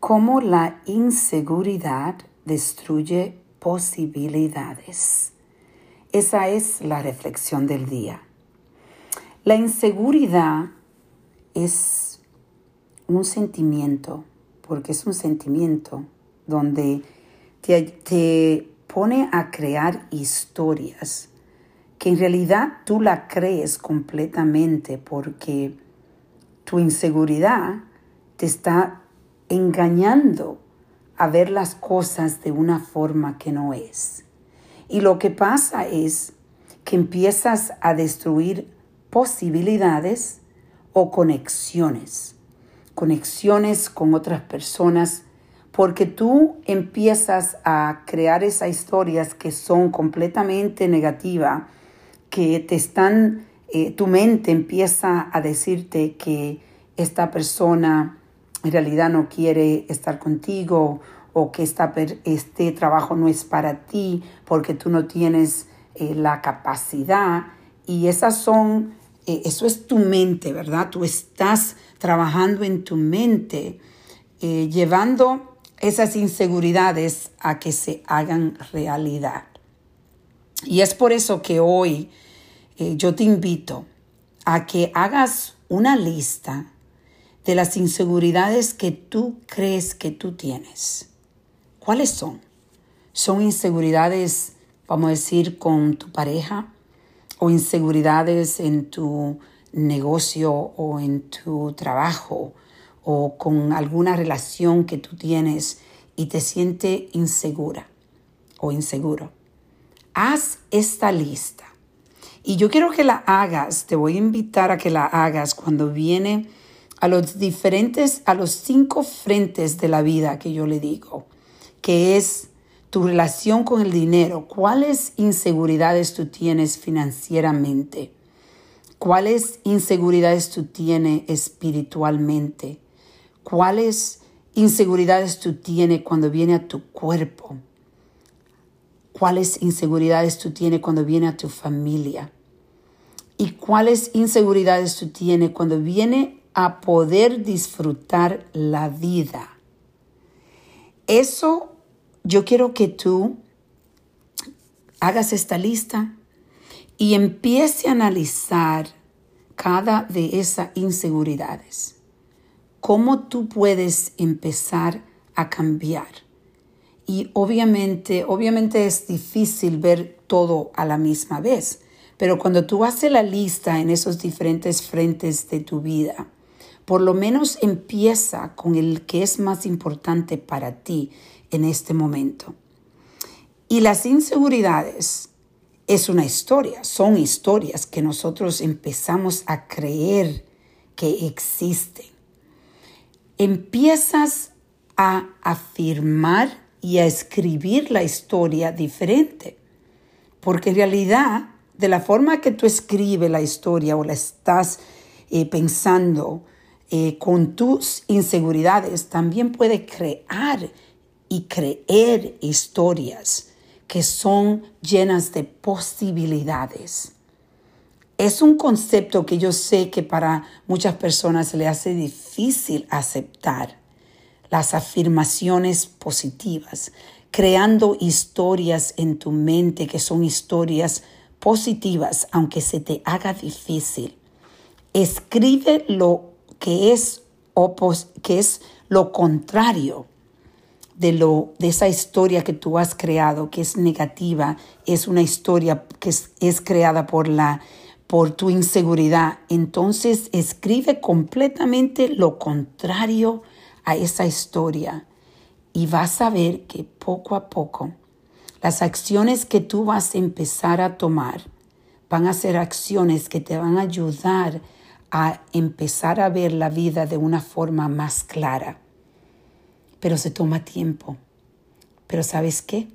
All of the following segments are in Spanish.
cómo la inseguridad destruye posibilidades. Esa es la reflexión del día. La inseguridad es un sentimiento, porque es un sentimiento donde te, pone a crear historias que en realidad tú la crees completamente porque tu inseguridad te está engañando a ver las cosas de una forma que no es. Y lo que pasa es que empiezas a destruir posibilidades o conexiones, conexiones con otras personas, porque tú empiezas a crear esas historias que son completamente negativas, que te están, eh, tu mente empieza a decirte que esta persona en realidad no quiere estar contigo o que este trabajo no es para ti porque tú no tienes eh, la capacidad. Y esas son, eh, eso es tu mente, ¿verdad? Tú estás trabajando en tu mente, eh, llevando esas inseguridades a que se hagan realidad. Y es por eso que hoy yo te invito a que hagas una lista de las inseguridades que tú crees que tú tienes. ¿Cuáles son? ¿Son inseguridades, vamos a decir, con tu pareja? ¿O inseguridades en tu negocio o en tu trabajo? ¿O con alguna relación que tú tienes y te sientes insegura o inseguro? Haz esta lista. Y yo quiero que la hagas, te voy a invitar a que la hagas cuando viene a los diferentes, a los cinco frentes de la vida que yo le digo, que es tu relación con el dinero, cuáles inseguridades tú tienes financieramente, cuáles inseguridades tú tienes espiritualmente, cuáles inseguridades tú tienes cuando viene a tu cuerpo, cuáles inseguridades tú tienes cuando viene a tu familia y cuáles inseguridades tú tienes cuando viene a poder disfrutar la vida. Eso yo quiero que tú hagas esta lista y empiece a analizar cada de esas inseguridades. ¿Cómo tú puedes empezar a cambiar? Y obviamente, obviamente es difícil ver todo a la misma vez, pero cuando tú haces la lista en esos diferentes frentes de tu vida, por lo menos empieza con el que es más importante para ti en este momento. Y las inseguridades es una historia, son historias que nosotros empezamos a creer que existen. Empiezas a afirmar y a escribir la historia diferente, porque en realidad de la forma que tú escribes la historia o la estás eh, pensando, eh, con tus inseguridades, también puede crear y creer historias que son llenas de posibilidades. Es un concepto que yo sé que para muchas personas le hace difícil aceptar. Las afirmaciones positivas, creando historias en tu mente que son historias positivas, aunque se te haga difícil. Escribe lo que es, que es lo contrario de, lo, de esa historia que tú has creado, que es negativa, es una historia que es, es creada por, la, por tu inseguridad. Entonces escribe completamente lo contrario a esa historia y vas a ver que poco a poco las acciones que tú vas a empezar a tomar van a ser acciones que te van a ayudar a empezar a ver la vida de una forma más clara. Pero se toma tiempo. Pero ¿sabes qué?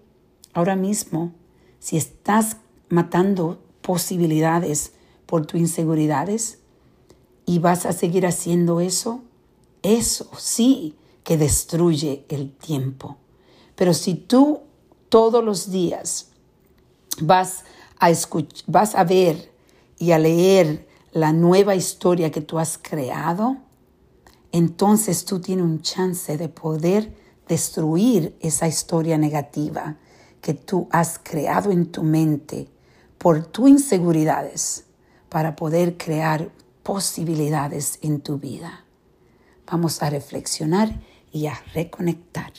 Ahora mismo, si estás matando posibilidades por tus inseguridades y vas a seguir haciendo eso, eso sí que destruye el tiempo. Pero si tú todos los días vas a, vas a ver y a leer la nueva historia que tú has creado, entonces tú tienes un chance de poder destruir esa historia negativa que tú has creado en tu mente por tus inseguridades para poder crear posibilidades en tu vida. Vamos a reflexionar y a reconectar.